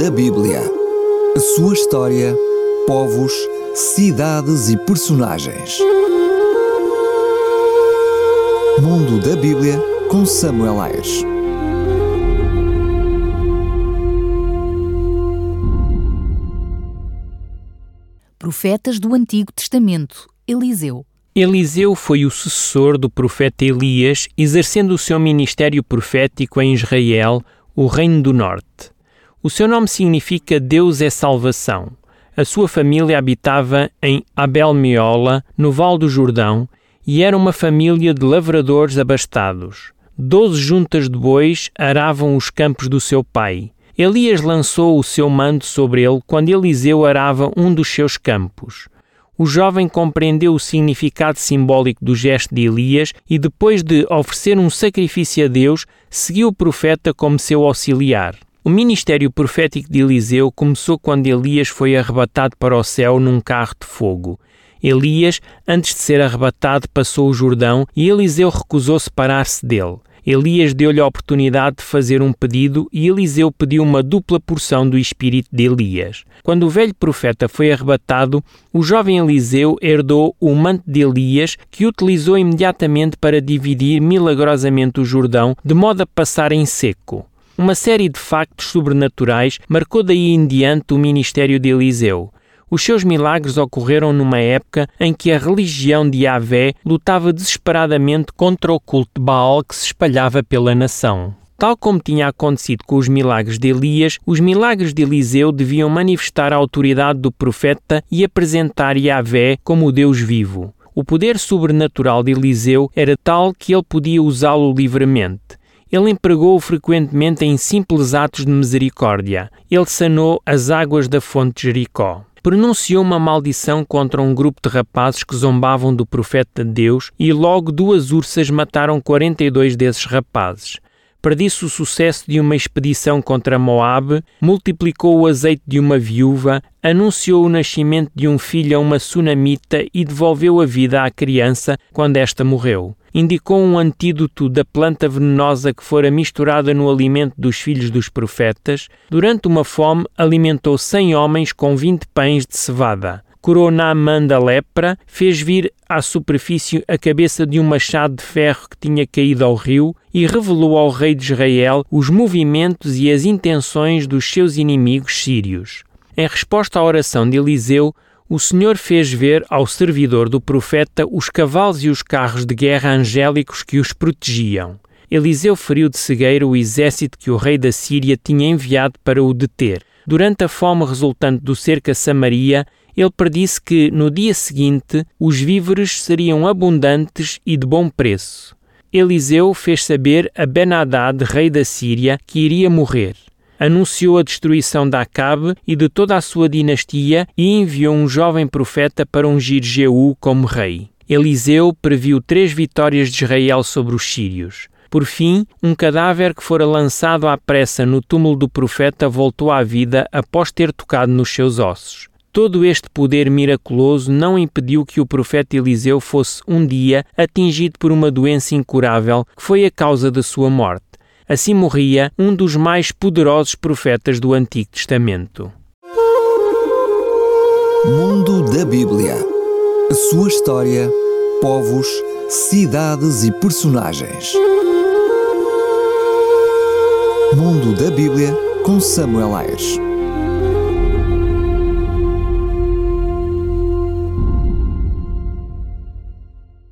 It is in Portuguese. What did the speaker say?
da Bíblia. A sua história, povos, cidades e personagens. Mundo da Bíblia com Samuel Ayres. Profetas do Antigo Testamento. Eliseu. Eliseu foi o sucessor do profeta Elias, exercendo o seu ministério profético em Israel, o Reino do Norte. O seu nome significa Deus é salvação. A sua família habitava em Abel-Meola, no Val do Jordão, e era uma família de lavradores abastados. Doze juntas de bois aravam os campos do seu pai. Elias lançou o seu manto sobre ele quando Eliseu arava um dos seus campos. O jovem compreendeu o significado simbólico do gesto de Elias e, depois de oferecer um sacrifício a Deus, seguiu o profeta como seu auxiliar. O ministério profético de Eliseu começou quando Elias foi arrebatado para o céu num carro de fogo. Elias, antes de ser arrebatado, passou o Jordão e Eliseu recusou separar-se dele. Elias deu-lhe a oportunidade de fazer um pedido e Eliseu pediu uma dupla porção do espírito de Elias. Quando o velho profeta foi arrebatado, o jovem Eliseu herdou o manto de Elias, que utilizou imediatamente para dividir milagrosamente o Jordão, de modo a passar em seco. Uma série de factos sobrenaturais marcou daí em diante o ministério de Eliseu. Os seus milagres ocorreram numa época em que a religião de Yahvé lutava desesperadamente contra o culto de Baal que se espalhava pela nação. Tal como tinha acontecido com os milagres de Elias, os milagres de Eliseu deviam manifestar a autoridade do profeta e apresentar Yahvé como o Deus vivo. O poder sobrenatural de Eliseu era tal que ele podia usá-lo livremente. Ele empregou-o frequentemente em simples atos de misericórdia. Ele sanou as águas da fonte de Jericó pronunciou uma maldição contra um grupo de rapazes que zombavam do profeta de Deus e logo duas ursas mataram 42 desses rapazes. Predisse o sucesso de uma expedição contra Moabe, multiplicou o azeite de uma viúva, anunciou o nascimento de um filho a uma sunamita e devolveu a vida à criança quando esta morreu indicou um antídoto da planta venenosa que fora misturada no alimento dos filhos dos profetas, durante uma fome alimentou cem homens com vinte pães de cevada. Curou Naaman da lepra, fez vir à superfície a cabeça de um machado de ferro que tinha caído ao rio e revelou ao rei de Israel os movimentos e as intenções dos seus inimigos sírios. Em resposta à oração de Eliseu, o Senhor fez ver ao servidor do profeta os cavalos e os carros de guerra angélicos que os protegiam. Eliseu feriu de cegueira o exército que o rei da Síria tinha enviado para o deter. Durante a fome resultante do cerco a Samaria, ele predisse que, no dia seguinte, os víveres seriam abundantes e de bom preço. Eliseu fez saber a Ben-Hadad, rei da Síria, que iria morrer anunciou a destruição de Acabe e de toda a sua dinastia e enviou um jovem profeta para ungir Jeú como rei. Eliseu previu três vitórias de Israel sobre os sírios. Por fim, um cadáver que fora lançado à pressa no túmulo do profeta voltou à vida após ter tocado nos seus ossos. Todo este poder miraculoso não impediu que o profeta Eliseu fosse um dia atingido por uma doença incurável que foi a causa da sua morte. Assim morria um dos mais poderosos profetas do Antigo Testamento. Mundo da Bíblia. A sua história, povos, cidades e personagens. Mundo da Bíblia com Samuel Ayres.